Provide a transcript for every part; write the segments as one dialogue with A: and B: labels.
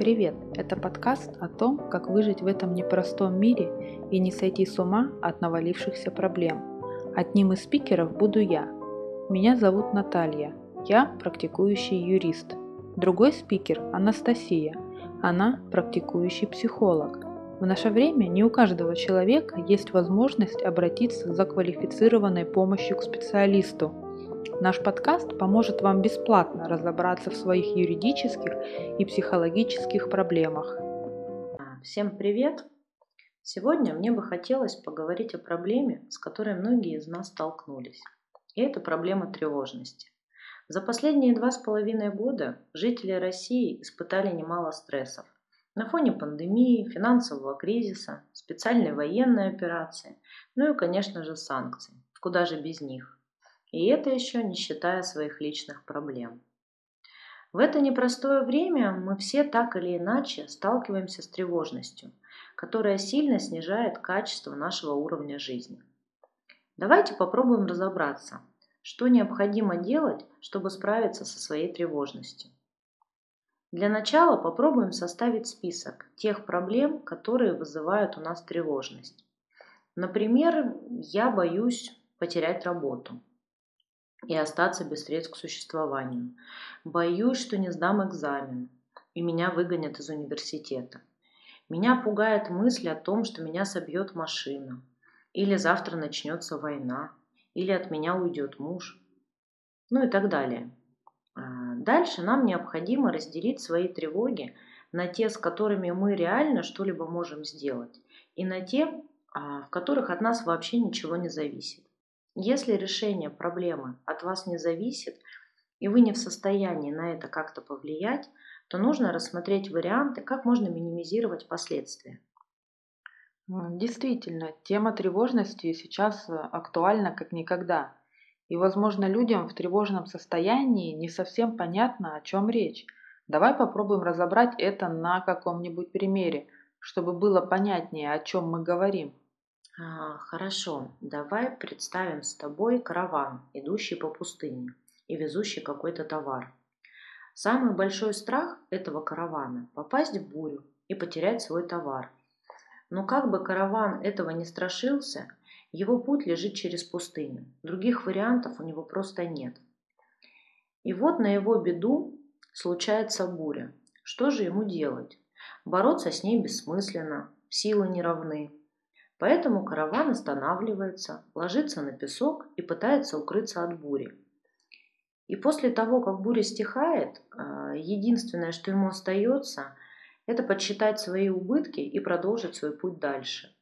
A: Привет! Это подкаст о том, как выжить в этом непростом мире и не сойти с ума от навалившихся проблем. Одним из спикеров буду я. Меня зовут Наталья. Я практикующий юрист. Другой спикер – Анастасия. Она практикующий психолог. В наше время не у каждого человека есть возможность обратиться за квалифицированной помощью к специалисту – Наш подкаст поможет вам бесплатно разобраться в своих юридических и психологических проблемах.
B: Всем привет! Сегодня мне бы хотелось поговорить о проблеме, с которой многие из нас столкнулись. И это проблема тревожности. За последние два с половиной года жители России испытали немало стрессов. На фоне пандемии, финансового кризиса, специальной военной операции, ну и, конечно же, санкций. Куда же без них? И это еще не считая своих личных проблем. В это непростое время мы все так или иначе сталкиваемся с тревожностью, которая сильно снижает качество нашего уровня жизни. Давайте попробуем разобраться, что необходимо делать, чтобы справиться со своей тревожностью. Для начала попробуем составить список тех проблем, которые вызывают у нас тревожность. Например, я боюсь потерять работу и остаться без средств к существованию. Боюсь, что не сдам экзамен, и меня выгонят из университета. Меня пугает мысль о том, что меня собьет машина, или завтра начнется война, или от меня уйдет муж, ну и так далее. А, дальше нам необходимо разделить свои тревоги на те, с которыми мы реально что-либо можем сделать, и на те, а, в которых от нас вообще ничего не зависит. Если решение проблемы от вас не зависит, и вы не в состоянии на это как-то повлиять, то нужно рассмотреть варианты, как можно минимизировать последствия.
A: Действительно, тема тревожности сейчас э, актуальна как никогда. И, возможно, людям в тревожном состоянии не совсем понятно, о чем речь. Давай попробуем разобрать это на каком-нибудь примере, чтобы было понятнее, о чем мы говорим.
B: А, хорошо, давай представим с тобой караван, идущий по пустыне и везущий какой-то товар. Самый большой страх этого каравана – попасть в бурю и потерять свой товар. Но как бы караван этого не страшился, его путь лежит через пустыню. Других вариантов у него просто нет. И вот на его беду случается буря. Что же ему делать? Бороться с ней бессмысленно, силы не равны, Поэтому караван останавливается, ложится на песок и пытается укрыться от бури. И после того, как буря стихает, а, единственное, что ему остается, это подсчитать свои убытки и продолжить свой путь дальше.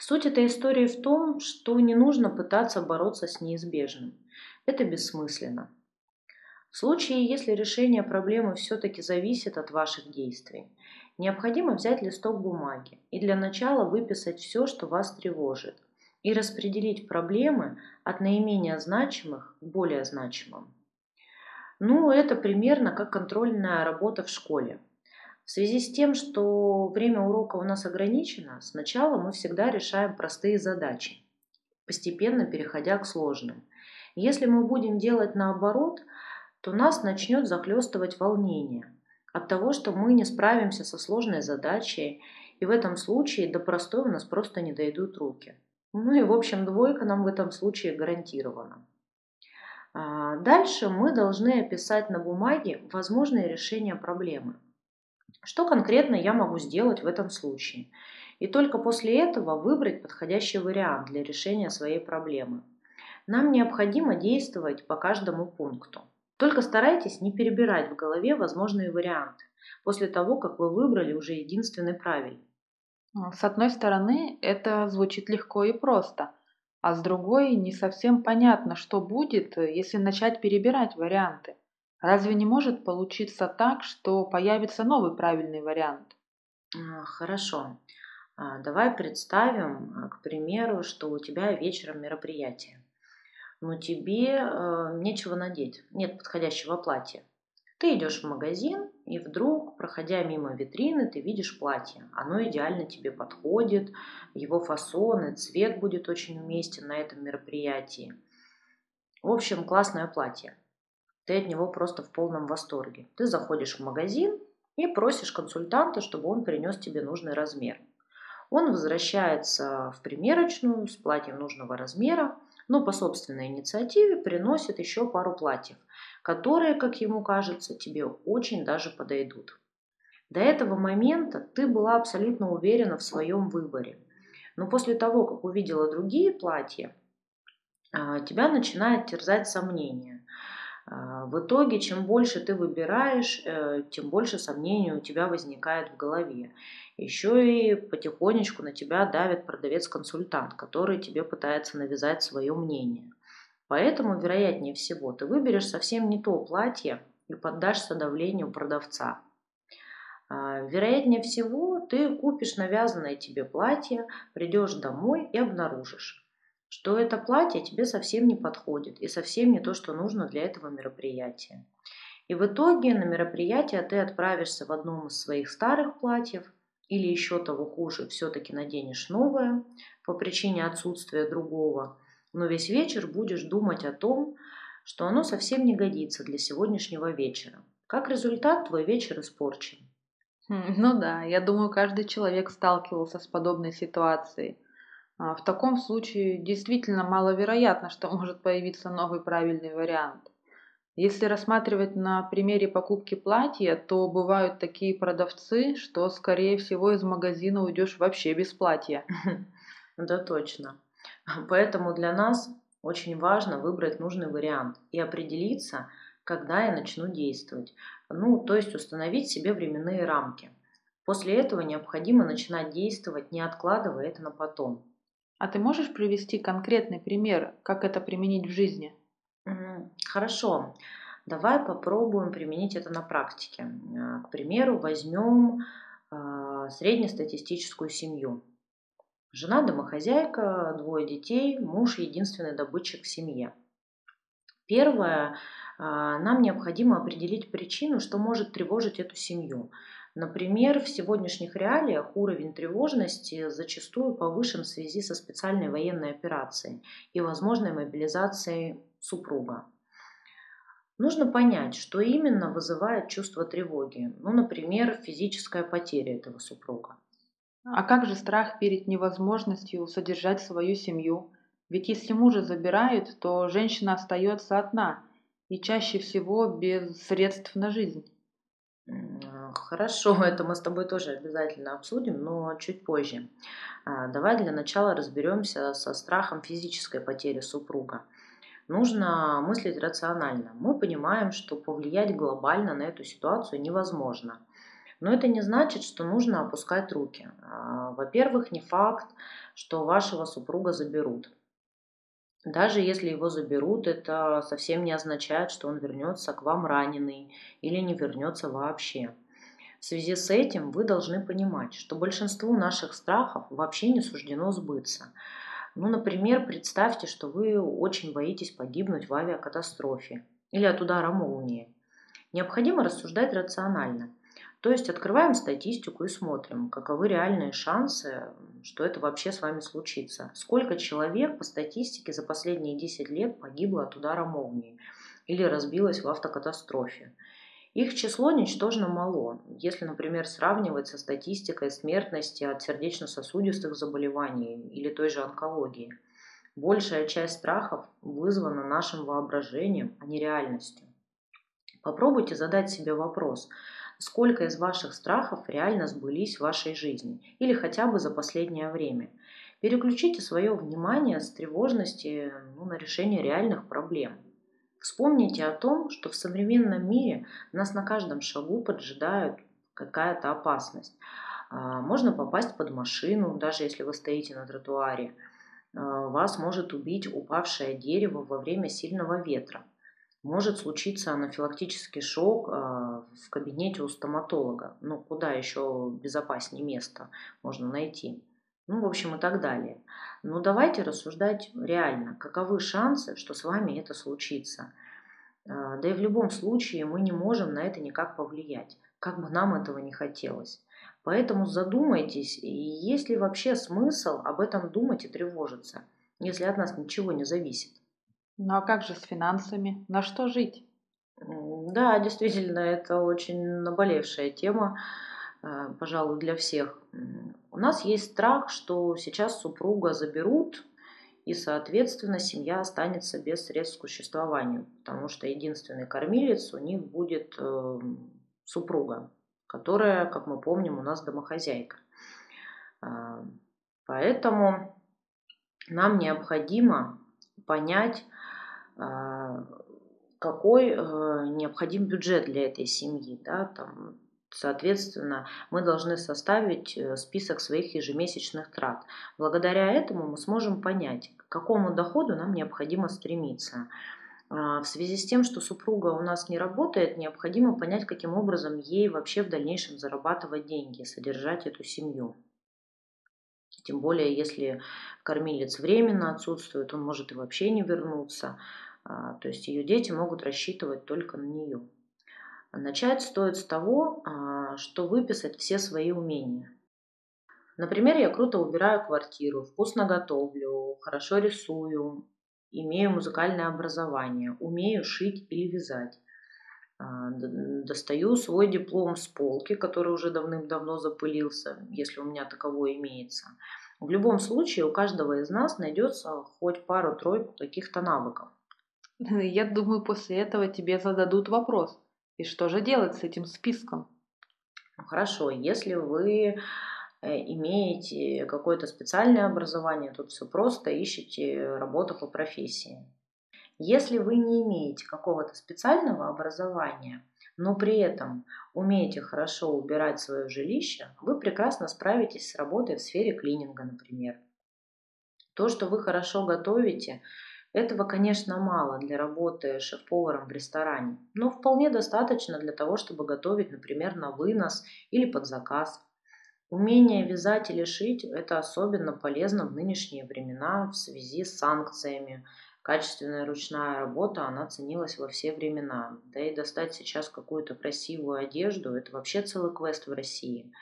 B: Суть этой истории в том, что не нужно пытаться бороться с неизбежным. Это бессмысленно. В случае, если решение проблемы все-таки зависит от ваших действий, необходимо взять листок бумаги и для начала выписать все, что вас тревожит, и распределить проблемы от наименее значимых к более значимым. Ну, это примерно как контрольная работа в школе. В связи с тем, что время урока у нас ограничено, сначала мы всегда решаем простые задачи, постепенно переходя к сложным. Если мы будем делать наоборот, то нас начнет захлестывать волнение, от того, что мы не справимся со сложной задачей, и в этом случае до простой у нас просто не дойдут руки. Ну и в общем двойка нам в этом случае гарантирована. А, дальше мы должны описать на бумаге возможные решения проблемы. Что конкретно я могу сделать в этом случае? И только после этого выбрать подходящий вариант для решения своей проблемы. Нам необходимо действовать по каждому пункту. Только старайтесь не перебирать в голове возможные варианты после того, как вы выбрали уже единственный правильный.
A: А, с одной стороны, это звучит легко и просто, а с другой не совсем понятно, что будет, если начать перебирать варианты. Разве не может получиться так, что появится новый правильный вариант?
B: А, хорошо. А, давай представим, к примеру, что у тебя вечером мероприятие но тебе э, нечего надеть, нет подходящего платья. Ты идешь в магазин, и вдруг, проходя мимо витрины, ты видишь платье. Оно идеально тебе подходит, его фасон и цвет будет очень уместен на этом мероприятии. В общем, классное платье. Ты от него просто в полном восторге. Ты заходишь в магазин и просишь консультанта, чтобы он принес тебе нужный размер. Он возвращается в примерочную с платьем нужного размера, но по собственной инициативе приносит еще пару платьев, которые, как ему кажется, тебе очень даже подойдут. До этого момента ты была абсолютно уверена в своем выборе. Но после того, как увидела другие платья, а, тебя начинает терзать сомнения. А, в итоге, чем больше ты выбираешь, э, тем больше сомнений у тебя возникает в голове. Еще и потихонечку на тебя давит продавец-консультант, который тебе пытается навязать свое мнение. Поэтому, вероятнее всего, ты выберешь совсем не то платье и поддашься давлению продавца. А, вероятнее всего, ты купишь навязанное тебе платье, придешь домой и обнаружишь, что это платье тебе совсем не подходит и совсем не то, что нужно для этого мероприятия. И в итоге на мероприятие ты отправишься в одном из своих старых платьев или еще того хуже, все-таки наденешь новое по причине отсутствия другого, но весь вечер будешь думать о том, что оно совсем не годится для сегодняшнего вечера. Как результат, твой вечер испорчен.
A: Хм, ну да, я думаю, каждый человек сталкивался с подобной ситуацией. А, в таком случае действительно маловероятно, что может появиться новый правильный вариант. Если рассматривать на примере покупки платья, то бывают такие продавцы, что, скорее всего, из магазина уйдешь вообще без платья.
B: Да, точно. Поэтому для нас очень важно выбрать нужный вариант и определиться, когда я начну действовать. Ну, то есть установить себе временные рамки. После этого необходимо начинать действовать, не откладывая это на потом.
A: А ты можешь привести конкретный пример, как это применить в жизни?
B: Хорошо. Давай попробуем применить это на практике. Э, к примеру, возьмем э, среднестатистическую семью. Жена домохозяйка, двое детей, муж единственный добытчик в семье. Первое, а, нам необходимо определить причину, что может тревожить эту семью. Например, в сегодняшних реалиях уровень тревожности зачастую повышен в связи со специальной военной операцией и возможной мобилизацией супруга. Нужно понять, что именно вызывает чувство тревоги. Ну, например, физическая потеря этого супруга.
A: А как же страх перед невозможностью содержать свою семью? Ведь если мужа забирают, то женщина остается одна и чаще всего без средств на жизнь.
B: Хорошо, это мы с тобой тоже обязательно обсудим, но чуть позже. А, давай для начала разберемся со страхом физической потери супруга. Нужно мыслить рационально. Мы понимаем, что повлиять глобально на эту ситуацию невозможно – но это не значит, что нужно опускать руки. А, во-первых, не факт, что вашего супруга заберут. Даже если его заберут, это совсем не означает, что он вернется к вам раненый или не вернется вообще. В связи с этим вы должны понимать, что большинству наших страхов вообще не суждено сбыться. Ну, например, представьте, что вы очень боитесь погибнуть в авиакатастрофе или от удара молнии. Необходимо рассуждать рационально – то есть открываем статистику и смотрим, каковы реальные шансы, что это вообще с вами случится. Сколько человек по статистике за последние 10 лет погибло от удара молнии или разбилось в автокатастрофе. Их число ничтожно мало, если, например, сравнивать со статистикой смертности от сердечно-сосудистых заболеваний или той же онкологии. Большая часть страхов вызвана нашим воображением, а не реальностью. Попробуйте задать себе вопрос – сколько из ваших страхов реально сбылись в вашей жизни или хотя бы за последнее время. Переключите свое внимание с тревожности ну, на решение реальных проблем. Вспомните о том, что в современном мире нас на каждом шагу поджидает какая-то опасность. А, можно попасть под машину, даже если вы стоите на тротуаре. А, вас может убить упавшее дерево во время сильного ветра может случиться анафилактический шок а, в кабинете у стоматолога. Ну, куда еще безопаснее место можно найти. Ну, в общем, и так далее. Но давайте рассуждать реально, каковы шансы, что с вами это случится. А, да и в любом случае мы не можем на это никак повлиять, как бы нам этого не хотелось. Поэтому задумайтесь, есть ли вообще смысл об этом думать и тревожиться, если от нас ничего не зависит.
A: Ну а как же с финансами? На что жить?
B: Да, действительно, это очень наболевшая тема, пожалуй, для всех. У нас есть страх, что сейчас супруга заберут, и, соответственно, семья останется без средств к существованию, потому что единственный кормилец у них будет э, супруга, которая, как мы помним, у нас домохозяйка. Э, поэтому нам необходимо понять, э, какой э, необходим бюджет для этой семьи. Да? Там, соответственно, мы должны составить э, список своих ежемесячных трат. Благодаря этому мы сможем понять, к какому доходу нам необходимо стремиться. А, в связи с тем, что супруга у нас не работает, необходимо понять, каким образом ей вообще в дальнейшем зарабатывать деньги, содержать эту семью. Тем более, если кормилец временно отсутствует, он может и вообще не вернуться. А, то есть ее дети могут рассчитывать только на нее. Начать стоит с того, а, что выписать все свои умения. Например, я круто убираю квартиру, вкусно готовлю, хорошо рисую, имею музыкальное образование, умею шить или вязать. А, достаю свой диплом с полки, который уже давным-давно запылился, если у меня таковой имеется. В любом случае у каждого из нас найдется хоть пару-тройку каких-то навыков.
A: Я думаю, после этого тебе зададут вопрос. И что же делать с этим списком?
B: Хорошо, если вы э, имеете какое-то специальное образование, тут все просто, ищите работу по профессии. Если вы не имеете какого-то специального образования, но при этом умеете хорошо убирать свое жилище, вы прекрасно справитесь с работой в сфере клининга, например. То, что вы хорошо готовите, этого, конечно, мало для работы шеф-поваром в ресторане, но вполне достаточно для того, чтобы готовить, например, на вынос или под заказ. Умение вязать или шить – это особенно полезно в нынешние времена в связи с санкциями. Качественная ручная работа, она ценилась во все времена. Да и достать сейчас какую-то красивую одежду – это вообще целый квест в России.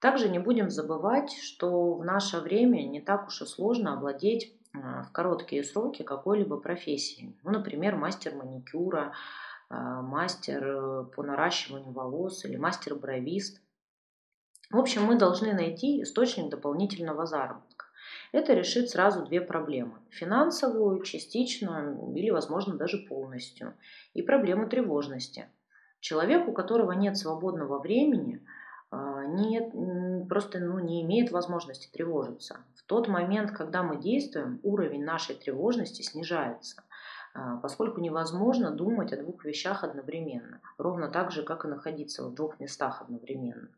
B: Также не будем забывать, что в наше время не так уж и сложно овладеть а, в короткие сроки какой-либо профессии. Ну, например, мастер маникюра, а, мастер э, по наращиванию волос или мастер-бровист. В общем, мы должны найти источник дополнительного заработка. Это решит сразу две проблемы. Финансовую, частично или, возможно, даже полностью. И проблему тревожности. Человек, у которого нет свободного времени – а, нет, просто ну, не имеет возможности тревожиться. В тот момент, когда мы действуем, уровень нашей тревожности снижается, а, поскольку невозможно думать о двух вещах одновременно, ровно так же, как и находиться в двух местах одновременно.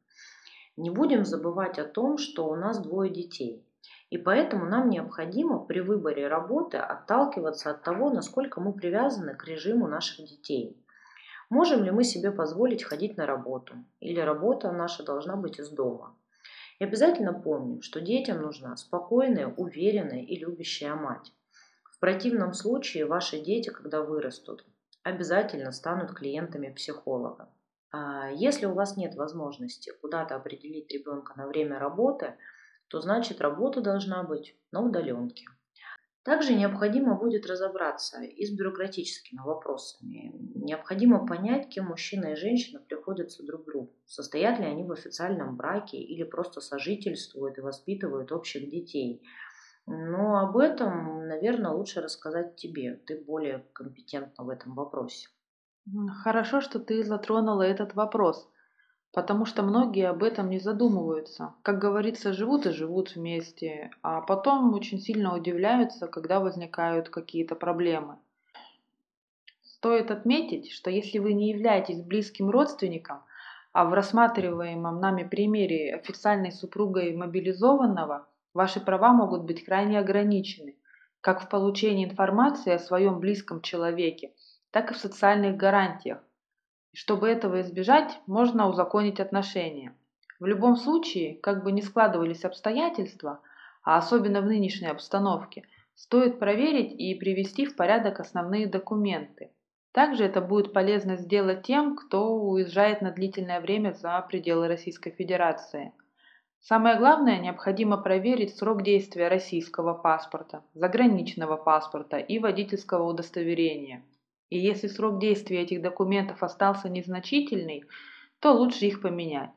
B: Не будем забывать о том, что у нас двое детей, и поэтому нам необходимо при выборе работы отталкиваться от того, насколько мы привязаны к режиму наших детей – Можем ли мы себе позволить ходить на работу? Или работа наша должна быть из дома? И обязательно помним, что детям нужна спокойная, уверенная и любящая мать. В противном случае ваши дети, когда вырастут, обязательно станут клиентами психолога. А если у вас нет возможности куда-то определить ребенка на время работы, то значит работа должна быть на удаленке. Также необходимо будет разобраться и с бюрократическими вопросами. Необходимо понять, кем мужчина и женщина приходятся друг другу. Состоят ли они в официальном браке или просто сожительствуют и воспитывают общих детей. Но об этом, наверное, лучше рассказать тебе. Ты более компетентна в этом вопросе.
A: Хорошо, что ты затронула этот вопрос потому что многие об этом не задумываются. Как говорится, живут и живут вместе, а потом очень сильно удивляются, когда возникают какие-то проблемы. Стоит отметить, что если вы не являетесь близким родственником, а в рассматриваемом нами примере официальной супругой мобилизованного, ваши права могут быть крайне ограничены, как в получении информации о своем близком человеке, так и в социальных гарантиях, чтобы этого избежать, можно узаконить отношения. В любом случае, как бы ни складывались обстоятельства, а особенно в нынешней обстановке, стоит проверить и привести в порядок основные документы. Также это будет полезно сделать тем, кто уезжает на длительное время за пределы Российской Федерации. Самое главное, необходимо проверить срок действия российского паспорта, заграничного паспорта и водительского удостоверения – И если срок действия этих документов остался незначительный, то лучше их поменять.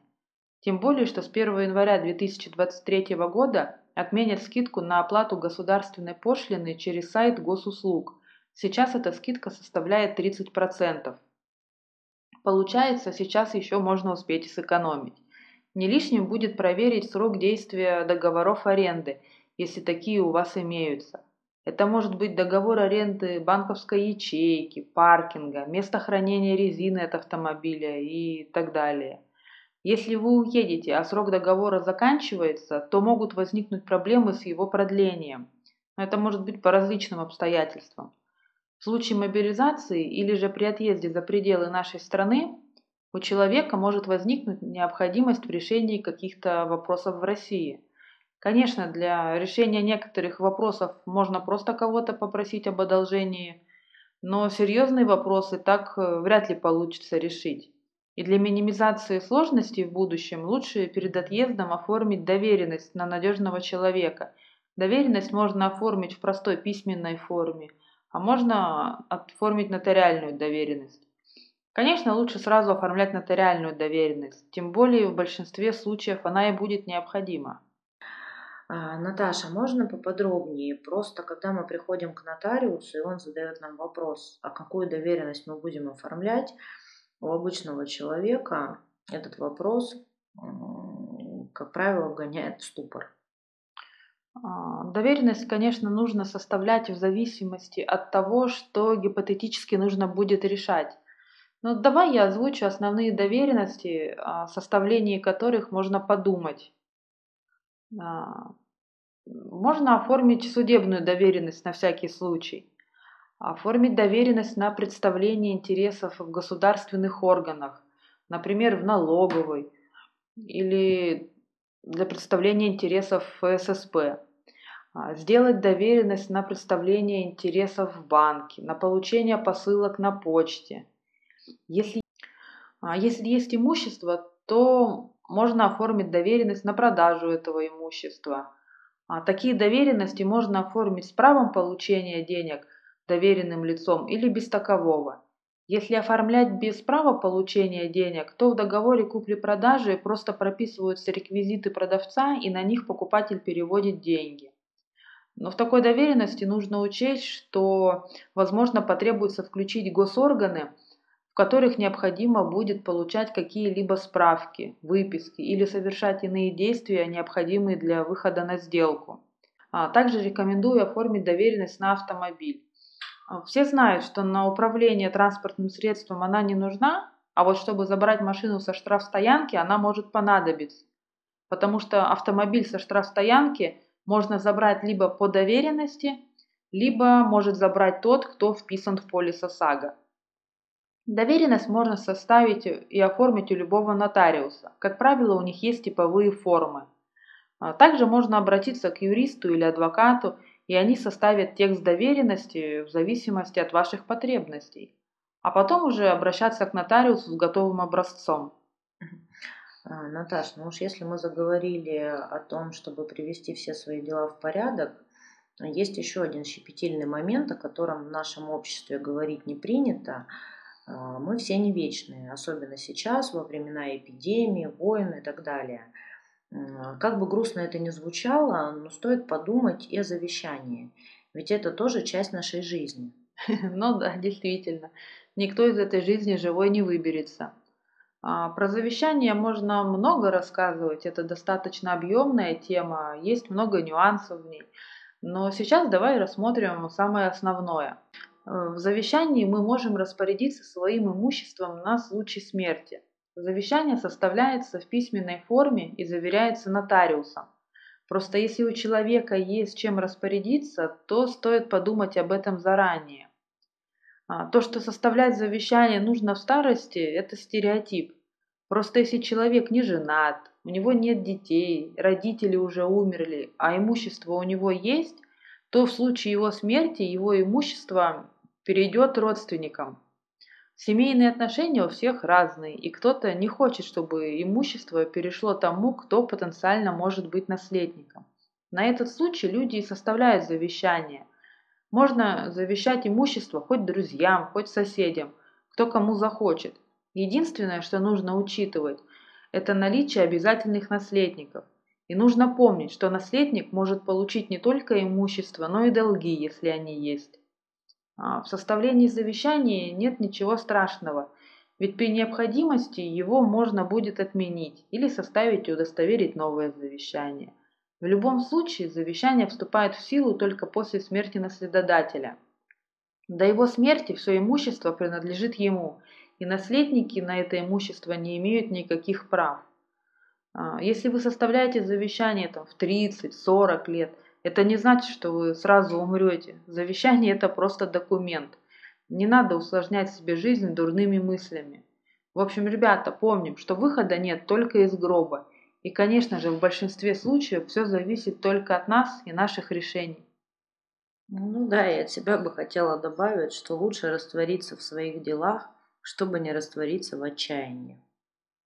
A: Тем более, что с 1 января 2023 года отменят скидку на оплату государственной пошлины через сайт госуслуг. Сейчас эта скидка составляет 30%. Получается, сейчас еще можно успеть сэкономить. Не лишним будет проверить срок действия договоров аренды, если такие у вас имеются. Это может быть договор аренды банковской ячейки, паркинга, место хранения резины от автомобиля и так далее. Если вы уедете, а срок договора заканчивается, то могут возникнуть проблемы с его продлением. Это может быть по различным обстоятельствам. В случае мобилизации или же при отъезде за пределы нашей страны у человека может возникнуть необходимость в решении каких-то вопросов в России. Конечно, для решения некоторых вопросов можно просто кого-то попросить об одолжении, но серьезные вопросы так э, вряд ли получится решить. И для минимизации сложностей в будущем лучше перед отъездом оформить доверенность на надежного человека. Доверенность можно оформить в простой письменной форме, а можно оформить нотариальную доверенность. Конечно, лучше сразу оформлять нотариальную доверенность, тем более в большинстве случаев она и будет необходима.
B: А, Наташа, можно поподробнее? Просто когда мы приходим к нотариусу, и он задает нам вопрос, а какую доверенность мы будем оформлять, у обычного человека этот вопрос, как правило, вгоняет в ступор.
A: А, доверенность, конечно, нужно составлять в зависимости от того, что гипотетически нужно будет решать. Но давай я озвучу основные доверенности, о составлении которых можно подумать. А, можно оформить судебную доверенность на всякий случай оформить доверенность на представление интересов в государственных органах, например, в налоговой или для представления интересов в ССП, а, сделать доверенность на представление интересов в банке, на получение посылок на почте. Если, а, если есть имущество, то можно оформить доверенность на продажу этого имущества. А такие доверенности можно оформить с правом получения денег – доверенным лицом или без такового. Если оформлять без права получения денег, то в договоре купли-продажи просто прописываются реквизиты продавца и на них покупатель переводит деньги. Но в такой доверенности нужно учесть, что, возможно, потребуется включить госорганы, которых необходимо будет получать какие-либо справки, выписки или совершать иные действия, необходимые для выхода на сделку. А также рекомендую оформить доверенность на автомобиль. А, все знают, что на управление транспортным средством она не нужна, а вот чтобы забрать машину со штрафстоянки, она может понадобиться. Потому что автомобиль со штрафстоянки можно забрать либо по доверенности, либо может забрать тот, кто вписан в полис ОСАГО. Доверенность можно составить и оформить у любого нотариуса. Как правило, у них есть типовые формы. А также можно обратиться к юристу или адвокату и они составят текст доверенности в зависимости от ваших потребностей, а потом уже обращаться к нотариусу с готовым образцом.
B: А, Наташ, ну уж если мы заговорили о том, чтобы привести все свои дела в порядок, есть еще один щепетильный момент, о котором в нашем обществе говорить не принято. А, мы все не вечные, особенно сейчас, во времена эпидемии, войн и так далее – как бы грустно это ни звучало, но стоит подумать и о завещании. Ведь это тоже часть нашей жизни.
A: Ну да, действительно. Никто из этой жизни живой не выберется. А, про завещание можно много рассказывать, это достаточно объемная тема, есть много нюансов в ней. Но сейчас давай рассмотрим самое основное. Э, в завещании мы можем распорядиться своим имуществом на случай смерти. Завещание составляется в письменной форме и заверяется нотариусом. Просто если у человека есть чем распорядиться, то стоит подумать об этом заранее. А, то, что составлять завещание нужно в старости, это стереотип. Просто если человек не женат, у него нет детей, родители уже умерли, а имущество у него есть, то в случае его смерти его имущество перейдет родственникам. Семейные отношения у всех разные, и кто-то не хочет, чтобы имущество перешло тому, кто потенциально может быть наследником. На этот случай люди и составляют завещание. Можно завещать имущество хоть друзьям, хоть соседям, кто кому захочет. Единственное, что нужно учитывать, это наличие обязательных наследников. И нужно помнить, что наследник может получить не только имущество, но и долги, если они есть. А в составлении завещания нет ничего страшного, ведь при необходимости его можно будет отменить или составить и удостоверить новое завещание – в любом случае завещание вступает в силу только после смерти наследодателя. До его смерти все имущество принадлежит ему, и наследники на это имущество не имеют никаких прав. А, если вы составляете завещание там, в 30-40 лет, это не значит, что вы сразу умрете. Завещание это просто документ. Не надо усложнять себе жизнь дурными мыслями. В общем, ребята, помним, что выхода нет только из гроба. И, конечно же, в большинстве случаев все зависит только от нас и наших решений.
B: Ну да, я от себя бы хотела добавить, что лучше раствориться в своих делах, чтобы не раствориться в отчаянии.